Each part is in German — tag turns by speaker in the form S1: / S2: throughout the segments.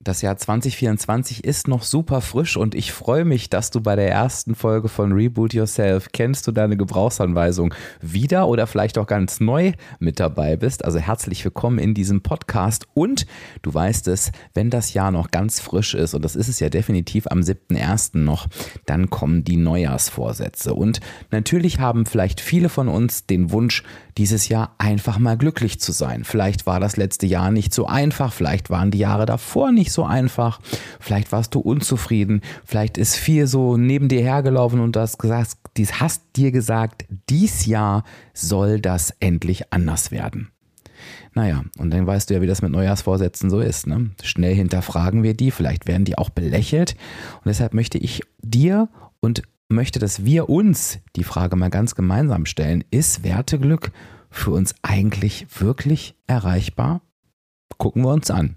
S1: Das Jahr 2024 ist noch super frisch und ich freue mich, dass du bei der ersten Folge von Reboot Yourself kennst du deine Gebrauchsanweisung wieder oder vielleicht auch ganz neu mit dabei bist. Also herzlich willkommen in diesem Podcast und du weißt es, wenn das Jahr noch ganz frisch ist und das ist es ja definitiv am 7.1. noch, dann kommen die Neujahrsvorsätze und natürlich haben vielleicht viele von uns den Wunsch, dieses Jahr einfach mal glücklich zu sein. Vielleicht war das letzte Jahr nicht so einfach, vielleicht waren die Jahre davor nicht so einfach, vielleicht warst du unzufrieden, vielleicht ist viel so neben dir hergelaufen und du hast gesagt, dies hast dir gesagt, dies Jahr soll das endlich anders werden. Naja, und dann weißt du ja, wie das mit Neujahrsvorsätzen so ist. Ne? Schnell hinterfragen wir die, vielleicht werden die auch belächelt. Und deshalb möchte ich dir und möchte, dass wir uns die Frage mal ganz gemeinsam stellen, ist Werteglück für uns eigentlich wirklich erreichbar? Gucken wir uns an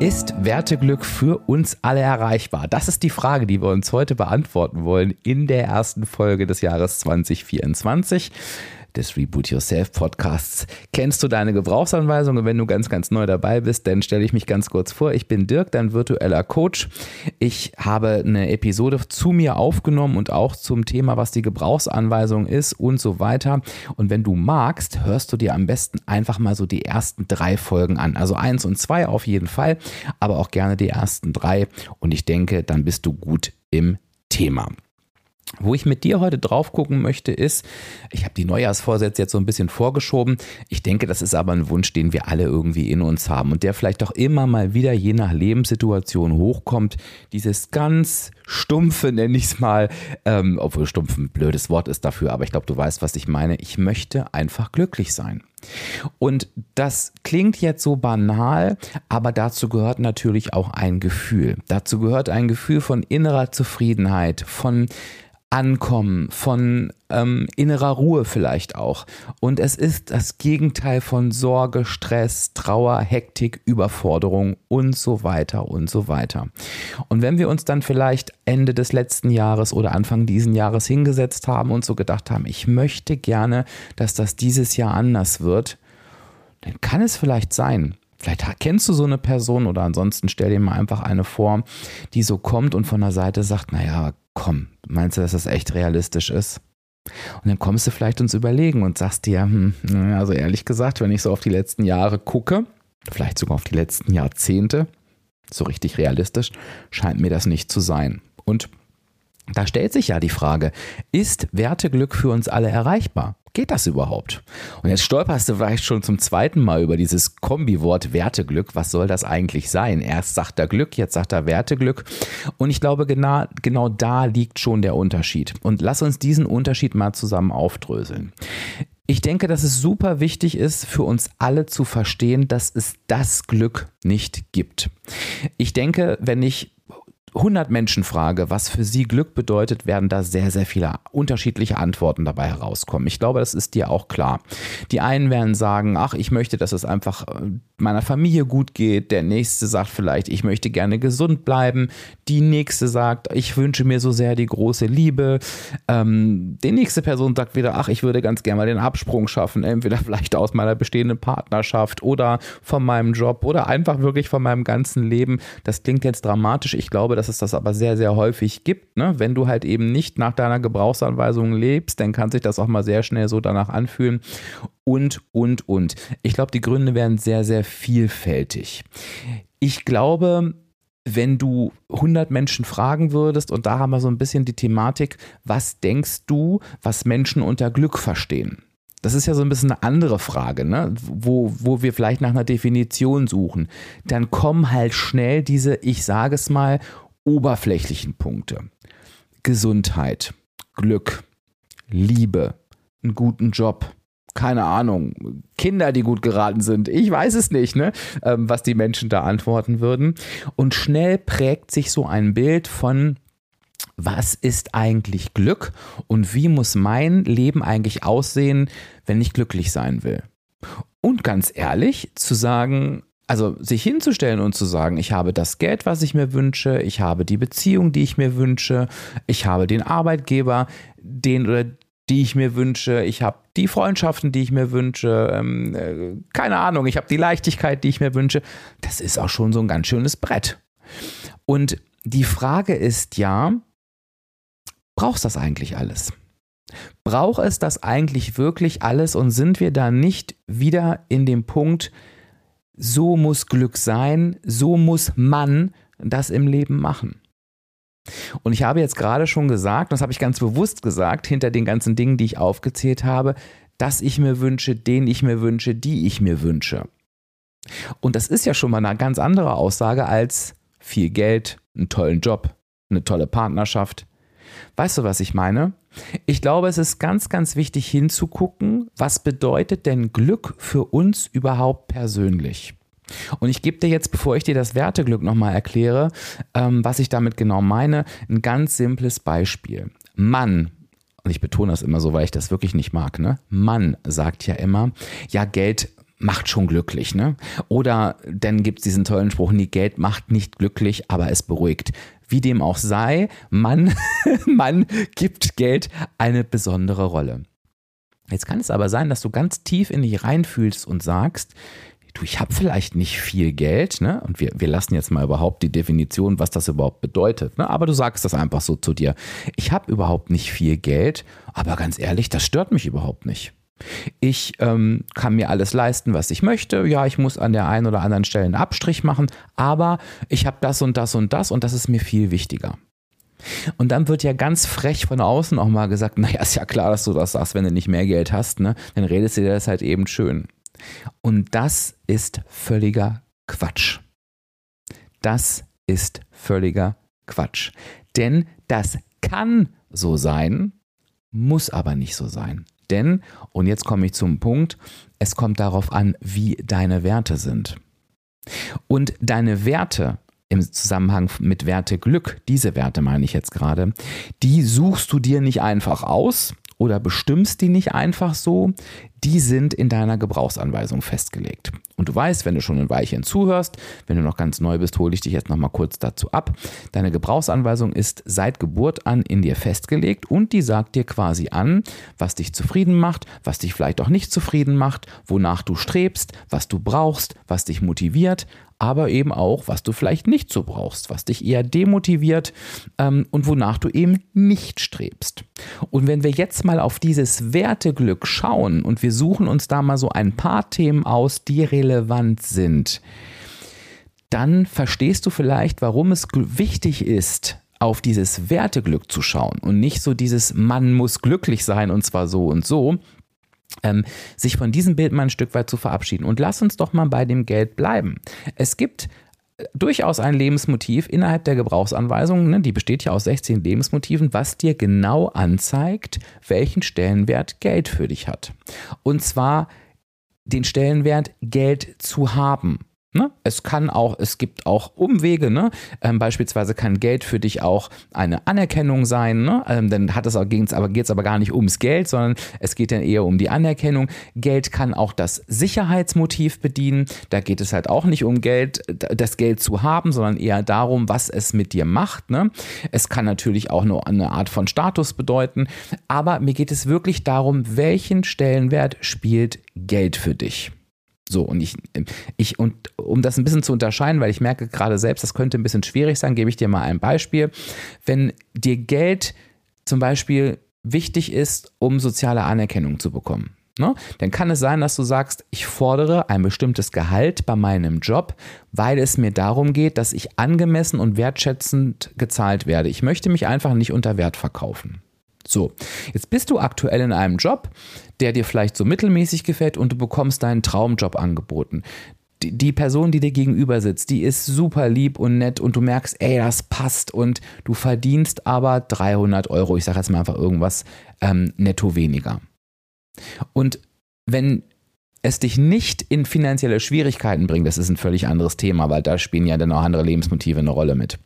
S1: Ist Werteglück für uns alle erreichbar? Das ist die Frage, die wir uns heute beantworten wollen in der ersten Folge des Jahres 2024 des Reboot Yourself Podcasts. Kennst du deine Gebrauchsanweisung? Und wenn du ganz, ganz neu dabei bist, dann stelle ich mich ganz kurz vor. Ich bin Dirk, dein virtueller Coach. Ich habe eine Episode zu mir aufgenommen und auch zum Thema, was die Gebrauchsanweisung ist und so weiter. Und wenn du magst, hörst du dir am besten einfach mal so die ersten drei Folgen an. Also eins und zwei auf jeden Fall, aber auch gerne die ersten drei. Und ich denke, dann bist du gut im Thema. Wo ich mit dir heute drauf gucken möchte, ist, ich habe die Neujahrsvorsätze jetzt so ein bisschen vorgeschoben. Ich denke, das ist aber ein Wunsch, den wir alle irgendwie in uns haben und der vielleicht auch immer mal wieder je nach Lebenssituation hochkommt. Dieses ganz stumpfe, nenne ich es mal, ähm, obwohl stumpf ein blödes Wort ist dafür, aber ich glaube, du weißt, was ich meine. Ich möchte einfach glücklich sein. Und das klingt jetzt so banal, aber dazu gehört natürlich auch ein Gefühl. Dazu gehört ein Gefühl von innerer Zufriedenheit, von Ankommen, von ähm, innerer Ruhe vielleicht auch. Und es ist das Gegenteil von Sorge, Stress, Trauer, Hektik, Überforderung und so weiter und so weiter. Und wenn wir uns dann vielleicht Ende des letzten Jahres oder Anfang diesen Jahres hingesetzt haben und so gedacht haben, ich möchte gerne, dass das dieses Jahr anders wird, dann kann es vielleicht sein, Vielleicht kennst du so eine Person oder ansonsten stell dir mal einfach eine vor, die so kommt und von der Seite sagt, naja, komm, meinst du, dass das echt realistisch ist? Und dann kommst du vielleicht ins Überlegen und sagst dir, hm, also ehrlich gesagt, wenn ich so auf die letzten Jahre gucke, vielleicht sogar auf die letzten Jahrzehnte, so richtig realistisch, scheint mir das nicht zu sein. Und da stellt sich ja die Frage, ist Werteglück für uns alle erreichbar? Geht das überhaupt? Und jetzt stolperst du vielleicht schon zum zweiten Mal über dieses Kombiwort Werteglück. Was soll das eigentlich sein? Erst sagt er Glück, jetzt sagt er Werteglück. Und ich glaube, genau, genau da liegt schon der Unterschied. Und lass uns diesen Unterschied mal zusammen aufdröseln. Ich denke, dass es super wichtig ist, für uns alle zu verstehen, dass es das Glück nicht gibt. Ich denke, wenn ich 100 Menschen frage, was für sie Glück bedeutet, werden da sehr, sehr viele unterschiedliche Antworten dabei herauskommen. Ich glaube, das ist dir auch klar. Die einen werden sagen, ach, ich möchte, dass es einfach äh, meiner Familie gut geht. Der nächste sagt vielleicht, ich möchte gerne gesund bleiben. Die nächste sagt, ich wünsche mir so sehr die große Liebe. Ähm, die nächste Person sagt wieder, ach, ich würde ganz gerne mal den Absprung schaffen. Entweder vielleicht aus meiner bestehenden Partnerschaft oder von meinem Job oder einfach wirklich von meinem ganzen Leben. Das klingt jetzt dramatisch. Ich glaube, dass es das aber sehr, sehr häufig gibt. Ne? Wenn du halt eben nicht nach deiner Gebrauchsanweisung lebst, dann kann sich das auch mal sehr schnell so danach anfühlen. Und, und, und. Ich glaube, die Gründe werden sehr, sehr vielfältig. Ich glaube, wenn du 100 Menschen fragen würdest, und da haben wir so ein bisschen die Thematik, was denkst du, was Menschen unter Glück verstehen? Das ist ja so ein bisschen eine andere Frage, ne? wo, wo wir vielleicht nach einer Definition suchen. Dann kommen halt schnell diese, ich sage es mal, oberflächlichen Punkte. Gesundheit, Glück, Liebe, einen guten Job, keine Ahnung, Kinder, die gut geraten sind. Ich weiß es nicht, ne? Ähm, was die Menschen da antworten würden. Und schnell prägt sich so ein Bild von, was ist eigentlich Glück und wie muss mein Leben eigentlich aussehen, wenn ich glücklich sein will. Und ganz ehrlich, zu sagen, also sich hinzustellen und zu sagen, ich habe das Geld, was ich mir wünsche, ich habe die Beziehung, die ich mir wünsche, ich habe den Arbeitgeber, den oder die ich mir wünsche, ich habe die Freundschaften, die ich mir wünsche, ähm, äh, keine Ahnung, ich habe die Leichtigkeit, die ich mir wünsche, das ist auch schon so ein ganz schönes Brett. Und die Frage ist ja, brauchst das eigentlich alles? Braucht es das eigentlich wirklich alles und sind wir da nicht wieder in dem Punkt, so muss Glück sein, so muss man das im Leben machen? Und ich habe jetzt gerade schon gesagt, das habe ich ganz bewusst gesagt, hinter den ganzen Dingen, die ich aufgezählt habe, dass ich mir wünsche, den ich mir wünsche, die ich mir wünsche. Und das ist ja schon mal eine ganz andere Aussage als viel Geld, einen tollen Job, eine tolle Partnerschaft. Weißt du, was ich meine? Ich glaube, es ist ganz, ganz wichtig hinzugucken, was bedeutet denn Glück für uns überhaupt persönlich? Und ich gebe dir jetzt, bevor ich dir das Werteglück nochmal erkläre, ähm, was ich damit genau meine, ein ganz simples Beispiel. Mann, und ich betone das immer so, weil ich das wirklich nicht mag, ne? Mann sagt ja immer, ja, Geld macht schon glücklich, ne? Oder dann gibt es diesen tollen Spruch, nee, Geld macht nicht glücklich, aber es beruhigt. Wie dem auch sei, Mann, Mann gibt Geld eine besondere Rolle. Jetzt kann es aber sein, dass du ganz tief in dich reinfühlst und sagst, du, ich habe vielleicht nicht viel Geld, ne? Und wir, wir lassen jetzt mal überhaupt die Definition, was das überhaupt bedeutet, ne? Aber du sagst das einfach so zu dir. Ich habe überhaupt nicht viel Geld, aber ganz ehrlich, das stört mich überhaupt nicht. Ich ähm, kann mir alles leisten, was ich möchte. Ja, ich muss an der einen oder anderen Stelle einen Abstrich machen, aber ich habe das und das und das und das ist mir viel wichtiger. Und dann wird ja ganz frech von außen auch mal gesagt, naja, ist ja klar, dass du das sagst, wenn du nicht mehr Geld hast, ne? Dann redest du dir das halt eben schön. Und das ist völliger Quatsch. Das ist völliger Quatsch. Denn das kann so sein, muss aber nicht so sein. Denn, und jetzt komme ich zum Punkt, es kommt darauf an, wie deine Werte sind. Und deine Werte im Zusammenhang mit Werte Glück, diese Werte meine ich jetzt gerade, die suchst du dir nicht einfach aus oder bestimmst die nicht einfach so, die sind in deiner Gebrauchsanweisung festgelegt. Und du weißt, wenn du schon ein Weilchen zuhörst, wenn du noch ganz neu bist, hole ich dich jetzt noch mal kurz dazu ab. Deine Gebrauchsanweisung ist seit Geburt an in dir festgelegt und die sagt dir quasi an, was dich zufrieden macht, was dich vielleicht auch nicht zufrieden macht, wonach du strebst, was du brauchst, was dich motiviert, aber eben auch, was du vielleicht nicht so brauchst, was dich eher demotiviert ähm, und wonach du eben nicht strebst. Und wenn wir jetzt mal auf dieses Werteglück schauen und wir suchen uns da mal so ein paar Themen aus, die relevant sind, dann verstehst du vielleicht, warum es wichtig ist, auf dieses Werteglück zu schauen und nicht so dieses Mann muss glücklich sein und zwar so und so, ähm, sich von diesem Bild mal ein Stück weit zu verabschieden. Und lass uns doch mal bei dem Geld bleiben. Es gibt äh, durchaus ein Lebensmotiv innerhalb der Gebrauchsanweisung, ne, die besteht ja aus 16 Lebensmotiven, was dir genau anzeigt, welchen Stellenwert Geld für dich hat. Und zwar den Stellenwert Geld zu haben. Ne? Es kann auch, es gibt auch Umwege, ne? Ähm, beispielsweise kann Geld für dich auch eine Anerkennung sein, ne? Ähm, dann hat es aber geht's aber geht's aber gar nicht ums Geld, sondern es geht dann eher um die Anerkennung. Geld kann auch das Sicherheitsmotiv bedienen. Da geht es halt auch nicht um Geld, das Geld zu haben, sondern eher darum, was es mit dir macht. Ne? Es kann natürlich auch nur eine Art von Status bedeuten, aber mir geht es wirklich darum, welchen Stellenwert spielt Geld für dich. So, und ich, ich, und um das ein bisschen zu unterscheiden, weil ich merke gerade selbst, das könnte ein bisschen schwierig sein, gebe ich dir mal ein Beispiel. Wenn dir Geld zum Beispiel wichtig ist, um soziale Anerkennung zu bekommen, ne, dann kann es sein, dass du sagst, ich fordere ein bestimmtes Gehalt bei meinem Job, weil es mir darum geht, dass ich angemessen und wertschätzend gezahlt werde. Ich möchte mich einfach nicht unter Wert verkaufen. So, jetzt bist du aktuell in einem Job, der dir vielleicht so mittelmäßig gefällt und du bekommst deinen Traumjob angeboten. Die, die Person, die dir gegenüber sitzt, die ist super lieb und nett und du merkst, ey, das passt und du verdienst aber 300 Euro, ich sage jetzt mal einfach irgendwas, ähm, netto weniger. Und wenn es dich nicht in finanzielle Schwierigkeiten bringt, das ist ein völlig anderes Thema, weil da spielen ja dann auch andere Lebensmotive eine Rolle mit.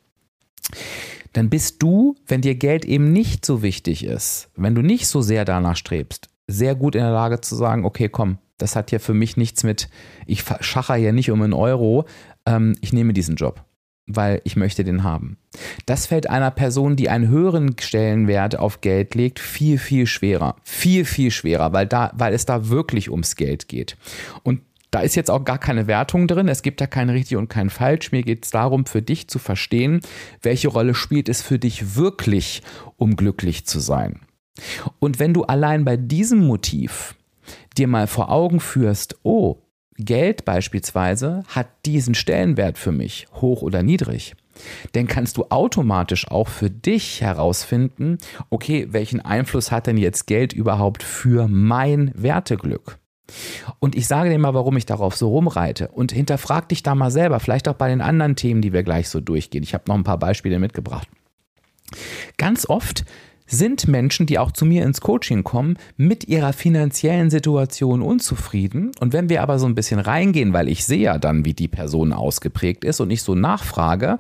S1: Dann bist du, wenn dir Geld eben nicht so wichtig ist, wenn du nicht so sehr danach strebst, sehr gut in der Lage zu sagen, okay, komm, das hat ja für mich nichts mit, ich schacher ja nicht um einen Euro, ähm, ich nehme diesen Job weil ich möchte den haben. Das fällt einer Person, die einen höheren Stellenwert auf Geld legt, viel, viel schwerer. Viel, viel schwerer, weil, da, weil es da wirklich ums Geld geht. Und da ist jetzt auch gar keine Wertung drin. Es gibt da kein richtig und kein falsch. Mir geht es darum, für dich zu verstehen, welche Rolle spielt es für dich wirklich, um glücklich zu sein. Und wenn du allein bei diesem Motiv dir mal vor Augen führst, oh, Geld beispielsweise hat diesen Stellenwert für mich, hoch oder niedrig. Denn kannst du automatisch auch für dich herausfinden, okay, welchen Einfluss hat denn jetzt Geld überhaupt für mein Werteglück? Und ich sage dir mal, warum ich darauf so rumreite. Und hinterfrag dich da mal selber, vielleicht auch bei den anderen Themen, die wir gleich so durchgehen. Ich habe noch ein paar Beispiele mitgebracht. Ganz oft sind Menschen, die auch zu mir ins Coaching kommen, mit ihrer finanziellen Situation unzufrieden. Und wenn wir aber so ein bisschen reingehen, weil ich sehe ja dann, wie die Person ausgeprägt ist und ich so nachfrage,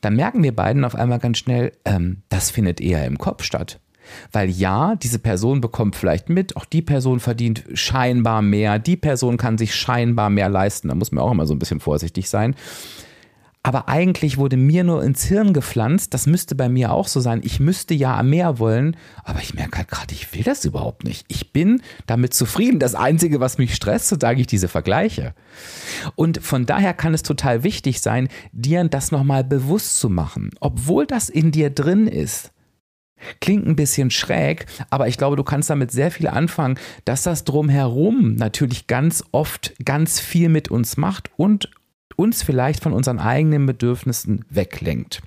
S1: dann merken wir beiden auf einmal ganz schnell, ähm, das findet eher im Kopf statt. Weil ja, diese Person bekommt vielleicht mit, auch die Person verdient scheinbar mehr, die Person kann sich scheinbar mehr leisten. Da muss man auch immer so ein bisschen vorsichtig sein. Aber eigentlich wurde mir nur ins Hirn gepflanzt, das müsste bei mir auch so sein. Ich müsste ja mehr wollen, aber ich merke halt gerade, ich will das überhaupt nicht. Ich bin damit zufrieden. Das Einzige, was mich stresst, so sage ich diese Vergleiche. Und von daher kann es total wichtig sein, dir das nochmal bewusst zu machen, obwohl das in dir drin ist. Klingt ein bisschen schräg, aber ich glaube, du kannst damit sehr viel anfangen, dass das drumherum natürlich ganz oft ganz viel mit uns macht und uns vielleicht von unseren eigenen Bedürfnissen weglenkt.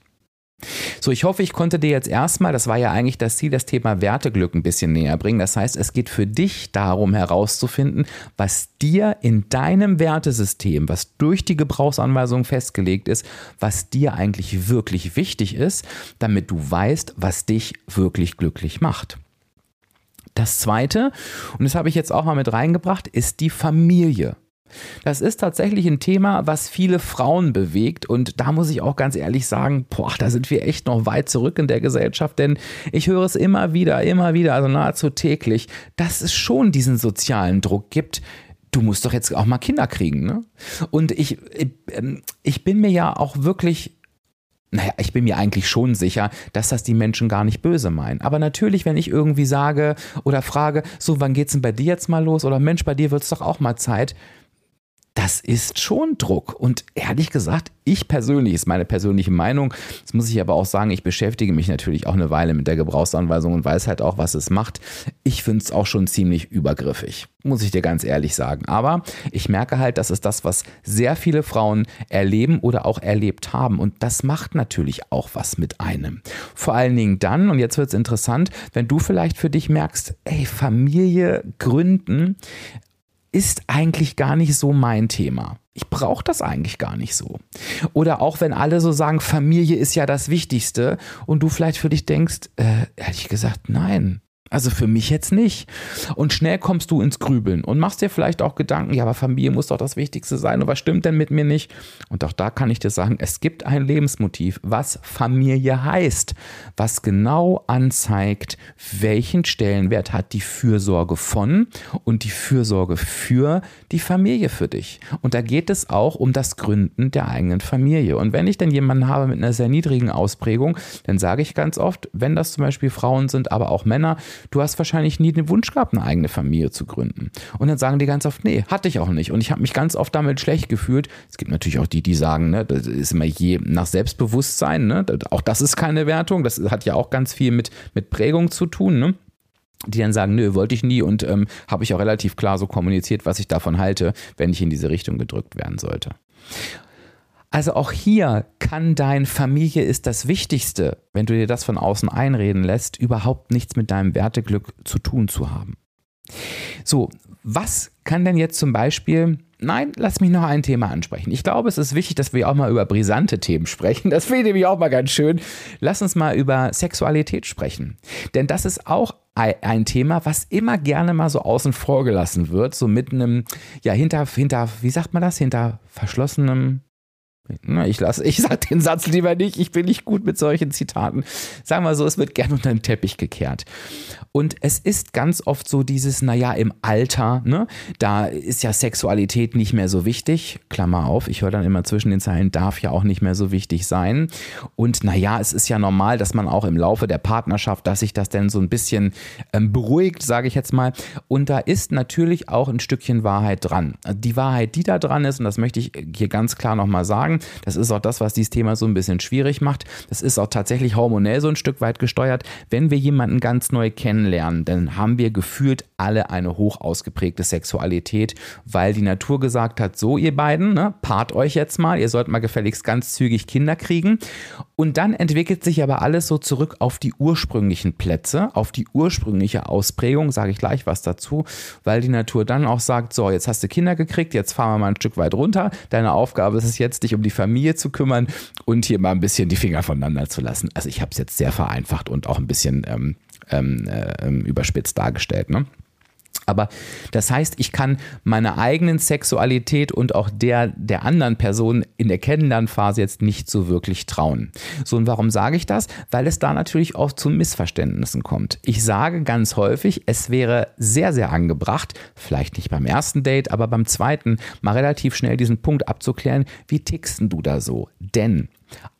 S1: So, ich hoffe, ich konnte dir jetzt erstmal, das war ja eigentlich das Ziel, das Thema Werteglück ein bisschen näher bringen. Das heißt, es geht für dich darum herauszufinden, was dir in deinem Wertesystem, was durch die Gebrauchsanweisung festgelegt ist, was dir eigentlich wirklich wichtig ist, damit du weißt, was dich wirklich glücklich macht. Das zweite, und das habe ich jetzt auch mal mit reingebracht, ist die Familie. Das ist tatsächlich ein Thema, was viele Frauen bewegt. Und da muss ich auch ganz ehrlich sagen, boah, da sind wir echt noch weit zurück in der Gesellschaft, denn ich höre es immer wieder, immer wieder, also nahezu täglich, dass es schon diesen sozialen Druck gibt, du musst doch jetzt auch mal Kinder kriegen. Ne? Und ich, ähm, ich bin mir ja auch wirklich naja, ich bin mir eigentlich schon sicher, dass das die Menschen gar nicht böse meinen. Aber natürlich, wenn ich irgendwie sage oder frage, so, wann geht's denn bei dir jetzt mal los? Oder Mensch, bei dir wird's doch auch mal Zeit das ist schon Druck. Und ehrlich gesagt, ich persönlich, ist meine persönliche Meinung, das muss ich aber auch sagen, ich beschäftige mich natürlich auch eine Weile mit der Gebrauchsanweisung und weiß halt auch, was es macht. Ich finde es auch schon ziemlich übergriffig, muss ich dir ganz ehrlich sagen. Aber ich merke halt, das ist das, was sehr viele Frauen erleben oder auch erlebt haben. Und das macht natürlich auch was mit einem. Vor allen Dingen dann, und jetzt wird es interessant, wenn du vielleicht für dich merkst, ey, Familie gründen, ist eigentlich gar nicht so mein Thema. Ich brauche das eigentlich gar nicht so. Oder auch wenn alle so sagen, Familie ist ja das Wichtigste und du vielleicht für dich denkst, äh, ehrlich gesagt, nein. Also für mich jetzt nicht. Und schnell kommst du ins Grübeln und machst dir vielleicht auch Gedanken, ja, aber Familie muss doch das Wichtigste sein und was stimmt denn mit mir nicht? Und auch da kann ich dir sagen, es gibt ein Lebensmotiv, was Familie heißt, was genau anzeigt, welchen Stellenwert hat die Fürsorge von und die Fürsorge für die Familie für dich. Und da geht es auch um das Gründen der eigenen Familie. Und wenn ich denn jemanden habe mit einer sehr niedrigen Ausprägung, dann sage ich ganz oft, wenn das zum Beispiel Frauen sind, aber auch Männer, du hast wahrscheinlich nie den Wunsch gehabt, eine eigene Familie zu gründen. Und dann sagen die ganz oft, nee, hatte ich auch nicht. Und ich habe mich ganz oft damit schlecht gefühlt. Es gibt natürlich auch die, die sagen, ne, das ist immer je nach Selbstbewusstsein. Ne? Auch das ist keine Wertung. Das hat ja auch ganz viel mit, mit Prägung zu tun. Ne? die dann sagen, nö, wollte ich nie und ähm, habe ich auch relativ klar so kommuniziert, was ich davon halte, wenn ich in diese Richtung gedrückt werden sollte. Also auch hier kann dein Familie ist das Wichtigste, wenn du dir das von außen einreden lässt, überhaupt nichts mit deinem Werteglück zu tun zu haben. So, was kann denn jetzt zum Beispiel Nein, lass mich noch ein Thema ansprechen. Ich glaube, es ist wichtig, dass wir auch mal über brisante Themen sprechen. Das finde ich auch mal ganz schön. Lass uns mal über Sexualität sprechen. Denn das ist auch ein Thema, was immer gerne mal so außen vor gelassen wird, so mit einem, ja, hinter, hinter, wie sagt man das, hinter verschlossenem ich lasse, ich sage den Satz lieber nicht. Ich bin nicht gut mit solchen Zitaten. Sagen wir so, es wird gern unter den Teppich gekehrt. Und es ist ganz oft so dieses, naja, im Alter, ne, da ist ja Sexualität nicht mehr so wichtig. Klammer auf, ich höre dann immer zwischen den Zeilen, darf ja auch nicht mehr so wichtig sein. Und naja, es ist ja normal, dass man auch im Laufe der Partnerschaft, dass sich das denn so ein bisschen ähm, beruhigt, sage ich jetzt mal. Und da ist natürlich auch ein Stückchen Wahrheit dran. Die Wahrheit, die da dran ist, und das möchte ich hier ganz klar nochmal sagen, das ist auch das, was dieses Thema so ein bisschen schwierig macht. Das ist auch tatsächlich hormonell so ein Stück weit gesteuert. Wenn wir jemanden ganz neu kennen, kennenlernen, dann haben wir gefühlt alle eine hoch ausgeprägte Sexualität, weil die Natur gesagt hat, so ihr beiden, ne, paart euch jetzt mal, ihr sollt mal gefälligst ganz zügig Kinder kriegen. Und dann entwickelt sich aber alles so zurück auf die ursprünglichen Plätze, auf die ursprüngliche Ausprägung, sage ich gleich was dazu, weil die Natur dann auch sagt, so, jetzt hast du Kinder gekriegt, jetzt fahren wir mal ein Stück weit runter. Deine Aufgabe ist es jetzt, dich um die Familie zu kümmern und hier mal ein bisschen die Finger voneinander zu lassen. Also ich habe es jetzt sehr vereinfacht und auch ein bisschen ähm, ähm, äh, überspitzt dargestellt. Ne? Aber das heißt, ich kann meiner eigenen Sexualität und auch der der anderen Person in der Kennenlernphase jetzt nicht so wirklich trauen. So, und warum sage ich das? Weil es da natürlich auch zu Missverständnissen kommt. Ich sage ganz häufig, es wäre sehr, sehr angebracht, vielleicht nicht beim ersten Date, aber beim zweiten, mal relativ schnell diesen Punkt abzuklären, wie tickst du da so? Denn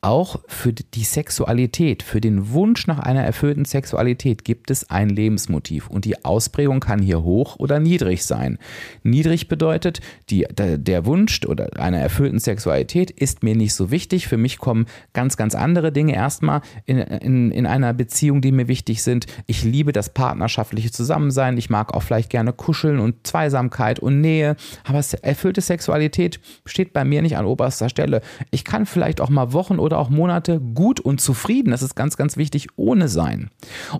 S1: auch für die Sexualität, für den Wunsch nach einer erfüllten Sexualität gibt es ein Lebensmotiv und die Ausprägung kann hier hoch oder niedrig sein. Niedrig bedeutet, die, der Wunsch oder einer erfüllten Sexualität ist mir nicht so wichtig. Für mich kommen ganz, ganz andere Dinge erstmal in, in, in einer Beziehung, die mir wichtig sind. Ich liebe das partnerschaftliche Zusammensein. Ich mag auch vielleicht gerne kuscheln und Zweisamkeit und Nähe. Aber erfüllte Sexualität steht bei mir nicht an oberster Stelle. Ich kann vielleicht auch mal Wochen Wochen oder auch Monate gut und zufrieden, das ist ganz, ganz wichtig, ohne sein.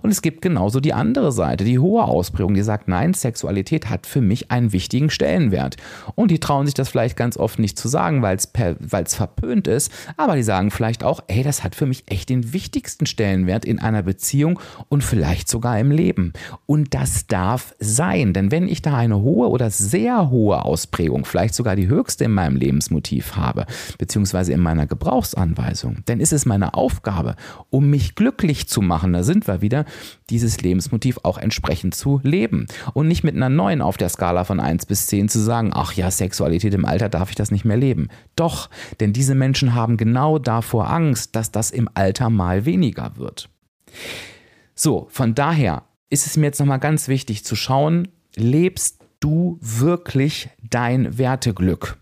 S1: Und es gibt genauso die andere Seite, die hohe Ausprägung, die sagt, nein, Sexualität hat für mich einen wichtigen Stellenwert. Und die trauen sich das vielleicht ganz oft nicht zu sagen, weil es verpönt ist, aber die sagen vielleicht auch, ey, das hat für mich echt den wichtigsten Stellenwert in einer Beziehung und vielleicht sogar im Leben. Und das darf sein, denn wenn ich da eine hohe oder sehr hohe Ausprägung, vielleicht sogar die höchste in meinem Lebensmotiv habe, beziehungsweise in meiner Gebrauchsanwendung, Anweisung. Denn ist es meine Aufgabe, um mich glücklich zu machen, da sind wir wieder, dieses Lebensmotiv auch entsprechend zu leben. Und nicht mit einer neuen auf der Skala von 1 bis 10 zu sagen, ach ja, Sexualität im Alter darf ich das nicht mehr leben. Doch, denn diese Menschen haben genau davor Angst, dass das im Alter mal weniger wird. So, von daher ist es mir jetzt nochmal ganz wichtig zu schauen, lebst du wirklich dein Werteglück?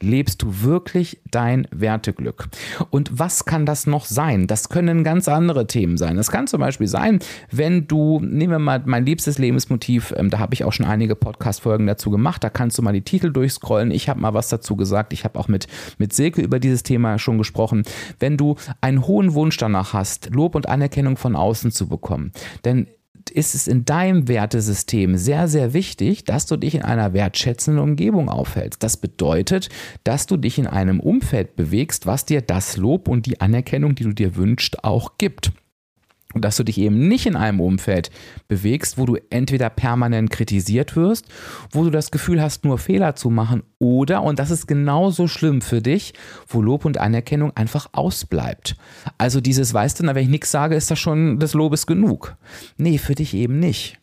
S1: Lebst du wirklich dein Werteglück? Und was kann das noch sein? Das können ganz andere Themen sein. Das kann zum Beispiel sein, wenn du, nehmen wir mal mein liebstes Lebensmotiv, ähm, da habe ich auch schon einige Podcast-Folgen dazu gemacht, da kannst du mal die Titel durchscrollen. Ich habe mal was dazu gesagt. Ich habe auch mit, mit Silke über dieses Thema schon gesprochen. Wenn du einen hohen Wunsch danach hast, Lob und Anerkennung von außen zu bekommen, denn ist es in deinem Wertesystem sehr, sehr wichtig, dass du dich in einer wertschätzenden Umgebung aufhältst. Das bedeutet, dass du dich in einem Umfeld bewegst, was dir das Lob und die Anerkennung, die du dir wünschst, auch gibt. Und dass du dich eben nicht in einem Umfeld bewegst, wo du entweder permanent kritisiert wirst, wo du das Gefühl hast, nur Fehler zu machen, oder, und das ist genauso schlimm für dich, wo Lob und Anerkennung einfach ausbleibt. Also dieses, weißt du, na, wenn ich nichts sage, ist das schon des Lobes genug. Nee, für dich eben nicht.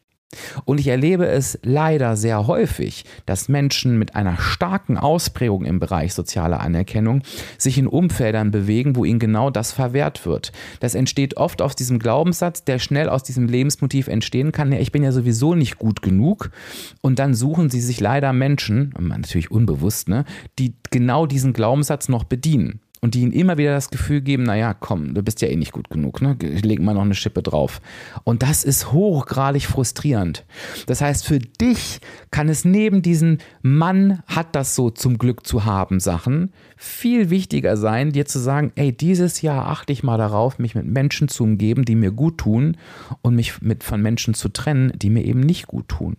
S1: Und ich erlebe es leider sehr häufig, dass Menschen mit einer starken Ausprägung im Bereich sozialer Anerkennung sich in Umfeldern bewegen, wo ihnen genau das verwehrt wird. Das entsteht oft aus diesem Glaubenssatz, der schnell aus diesem Lebensmotiv entstehen kann, ja, ich bin ja sowieso nicht gut genug. Und dann suchen sie sich leider Menschen, natürlich unbewusst, ne, die genau diesen Glaubenssatz noch bedienen und die ihnen immer wieder das Gefühl geben, naja, komm, du bist ja eh nicht gut genug, ne? Leg mal noch eine Schippe drauf. Und das ist hochgradig frustrierend. Das heißt, für dich kann es neben diesen Mann hat das so zum Glück zu haben Sachen viel wichtiger sein, dir zu sagen, ey, dieses Jahr achte ich mal darauf, mich mit Menschen zu umgeben, die mir gut tun und mich mit, von Menschen zu trennen, die mir eben nicht gut tun.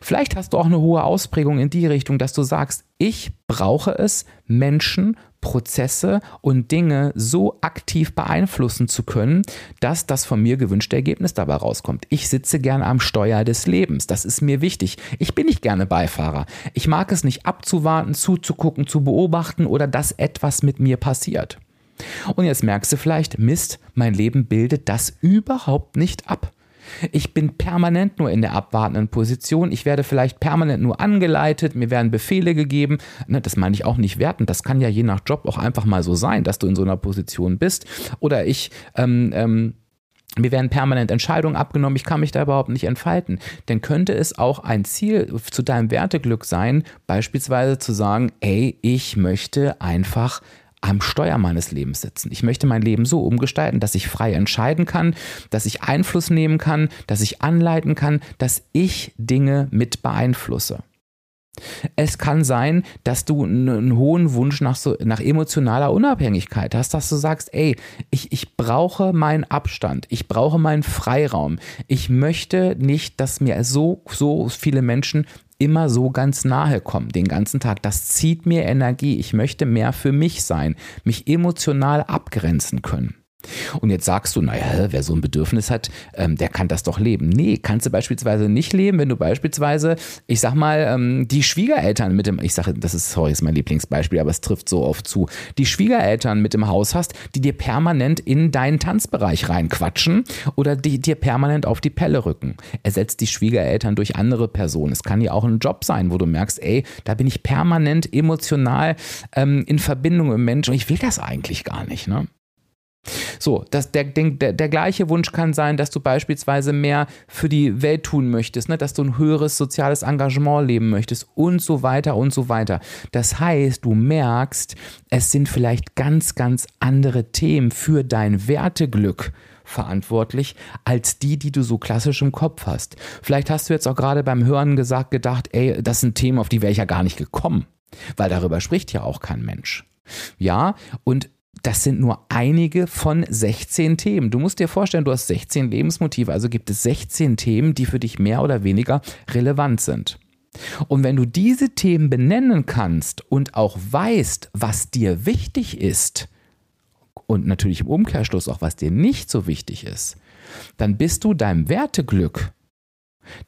S1: Vielleicht hast du auch eine hohe Ausprägung in die Richtung, dass du sagst, ich brauche es, Menschen, Prozesse und Dinge so aktiv beeinflussen zu können, dass das von mir gewünschte Ergebnis dabei rauskommt. Ich sitze gern am Steuer des Lebens. Das ist mir wichtig. Ich bin nicht gerne Beifahrer. Ich mag es nicht abzuwarten, zuzugucken, zu beobachten oder dass etwas mit mir passiert. Und jetzt merkst du vielleicht, Mist, mein Leben bildet das überhaupt nicht ab. Ich bin permanent nur in der abwartenden Position. Ich werde vielleicht permanent nur angeleitet. Mir werden Befehle gegeben. Ne, das meine ich auch nicht werten. Das kann ja je nach Job auch einfach mal so sein, dass du in so einer Position bist. Oder ich, ähm, ähm, mir werden permanent Entscheidungen abgenommen, ich kann mich da überhaupt nicht entfalten. Denn könnte es auch ein Ziel zu deinem Werteglück sein, beispielsweise zu sagen, ey, ich möchte einfach am Steuer meines Lebens sitzen. Ich möchte mein Leben so umgestalten, dass ich frei entscheiden kann, dass ich Einfluss nehmen kann, dass ich anleiten kann, dass ich Dinge mit beeinflusse. Es kann sein, dass du einen hohen Wunsch nach, so, nach emotionaler Unabhängigkeit hast, dass du sagst, ey, ich, ich brauche meinen Abstand, ich brauche meinen Freiraum. Ich möchte nicht, dass mir so, so viele Menschen immer so ganz nahe kommen, den ganzen Tag. Das zieht mir Energie. Ich möchte mehr für mich sein, mich emotional abgrenzen können. Und jetzt sagst du, naja, wer so ein Bedürfnis hat, ähm, der kann das doch leben. Nee, kannst du beispielsweise nicht leben, wenn du beispielsweise, ich sag mal, ähm, die Schwiegereltern mit dem, ich sage, das ist, sorry, ist mein Lieblingsbeispiel, aber es trifft so oft zu, die Schwiegereltern mit dem Haus hast, die dir permanent in deinen Tanzbereich reinquatschen oder die dir permanent auf die Pelle rücken. Ersetzt die Schwiegereltern durch andere Personen. Es kann ja auch ein Job sein, wo du merkst, ey, da bin ich permanent emotional ähm, in Verbindung mit Menschen und ich will das eigentlich gar nicht, ne? So, das, der, der, der gleiche Wunsch kann sein, dass du beispielsweise mehr für die Welt tun möchtest, ne? dass du ein höheres soziales Engagement leben möchtest und so weiter und so weiter. Das heißt, du merkst, es sind vielleicht ganz, ganz andere Themen für dein Werteglück verantwortlich als die, die du so klassisch im Kopf hast. Vielleicht hast du jetzt auch gerade beim Hören gesagt, gedacht, ey, das sind Themen, auf die wäre ich ja gar nicht gekommen, weil darüber spricht ja auch kein Mensch. Ja, und das sind nur einige von 16 Themen. Du musst dir vorstellen, du hast 16 Lebensmotive, also gibt es 16 Themen, die für dich mehr oder weniger relevant sind. Und wenn du diese Themen benennen kannst und auch weißt, was dir wichtig ist, und natürlich im Umkehrschluss auch, was dir nicht so wichtig ist, dann bist du deinem Werteglück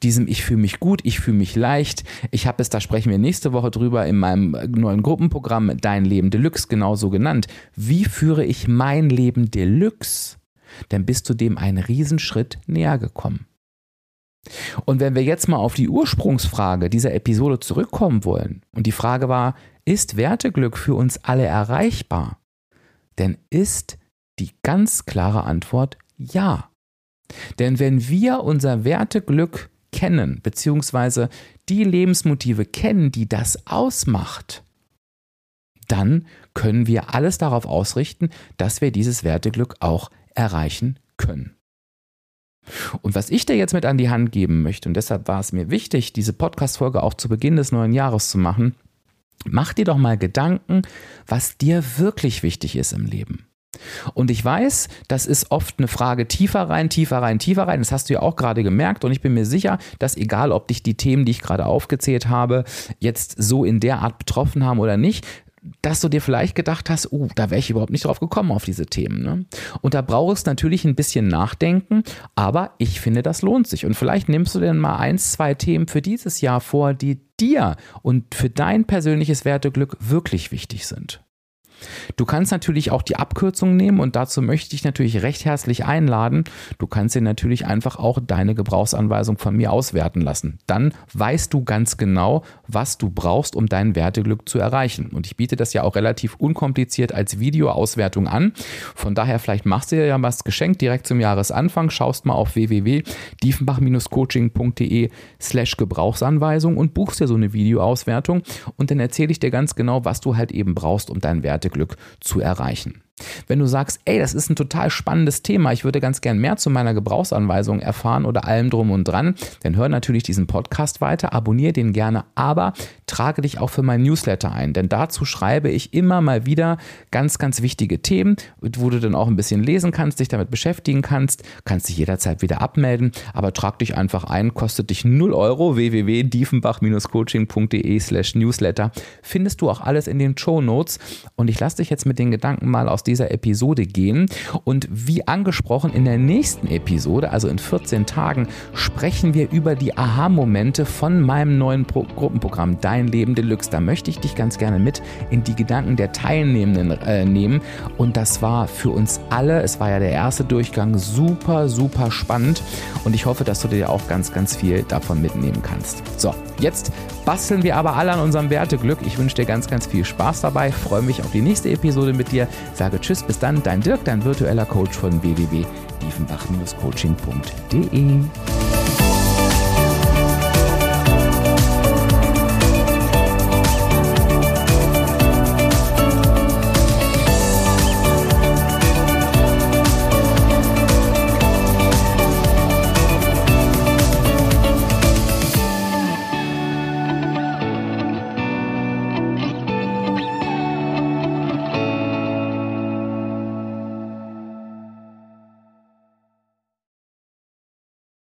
S1: diesem Ich fühle mich gut, ich fühle mich leicht. Ich habe es, da sprechen wir nächste Woche drüber, in meinem neuen Gruppenprogramm Dein Leben Deluxe genauso genannt. Wie führe ich mein Leben Deluxe? Dann bist du dem einen Riesenschritt näher gekommen. Und wenn wir jetzt mal auf die Ursprungsfrage dieser Episode zurückkommen wollen, und die Frage war, ist Werteglück für uns alle erreichbar? Denn ist die ganz klare Antwort ja. Denn wenn wir unser Werteglück kennen, beziehungsweise die Lebensmotive kennen, die das ausmacht, dann können wir alles darauf ausrichten, dass wir dieses Werteglück auch erreichen können. Und was ich dir jetzt mit an die Hand geben möchte, und deshalb war es mir wichtig, diese Podcast-Folge auch zu Beginn des neuen Jahres zu machen, mach dir doch mal Gedanken, was dir wirklich wichtig ist im Leben. Und ich weiß, das ist oft eine Frage tiefer rein, tiefer rein, tiefer rein. Das hast du ja auch gerade gemerkt. Und ich bin mir sicher, dass egal, ob dich die Themen, die ich gerade aufgezählt habe, jetzt so in der Art betroffen haben oder nicht, dass du dir vielleicht gedacht hast, oh, da wäre ich überhaupt nicht drauf gekommen auf diese Themen. Ne? Und da brauchst du natürlich ein bisschen nachdenken, aber ich finde, das lohnt sich. Und vielleicht nimmst du dir mal eins, zwei Themen für dieses Jahr vor, die dir und für dein persönliches Werteglück wirklich wichtig sind. Du kannst natürlich auch die Abkürzung nehmen und dazu möchte ich natürlich recht herzlich einladen. Du kannst dir natürlich einfach auch deine Gebrauchsanweisung von mir auswerten lassen. Dann weißt du ganz genau, was du brauchst, um dein Werteglück zu erreichen. Und ich biete das ja auch relativ unkompliziert als Videoauswertung an. Von daher vielleicht machst du dir ja was geschenkt direkt zum Jahresanfang. Schaust mal auf www.diefenbach-coaching.de slash Gebrauchsanweisung und buchst dir so eine Videoauswertung und dann erzähle ich dir ganz genau, was du halt eben brauchst, um dein Werteglück Werteglück zu erreichen. Wenn du sagst, ey, das ist ein total spannendes Thema, ich würde ganz gern mehr zu meiner Gebrauchsanweisung erfahren oder allem drum und dran, dann hör natürlich diesen Podcast weiter, abonniere den gerne, aber trage dich auch für mein Newsletter ein, denn dazu schreibe ich immer mal wieder ganz, ganz wichtige Themen, wo du dann auch ein bisschen lesen kannst, dich damit beschäftigen kannst, kannst dich jederzeit wieder abmelden, aber trag dich einfach ein, kostet dich 0 Euro, www.diefenbach-coaching.de slash newsletter, findest du auch alles in den Show Notes und ich lasse dich jetzt mit den Gedanken mal aus dieser Episode gehen und wie angesprochen in der nächsten Episode, also in 14 Tagen, sprechen wir über die Aha-Momente von meinem neuen Pro Gruppenprogramm Dein Leben Deluxe. Da möchte ich dich ganz gerne mit in die Gedanken der Teilnehmenden äh, nehmen und das war für uns alle, es war ja der erste Durchgang, super, super spannend und ich hoffe, dass du dir auch ganz, ganz viel davon mitnehmen kannst. So, jetzt basteln wir aber alle an unserem Werteglück. Ich wünsche dir ganz, ganz viel Spaß dabei, freue mich auf die nächste Episode mit dir, sage Tschüss, bis dann, dein Dirk, dein virtueller Coach von www.diefenbach-coaching.de.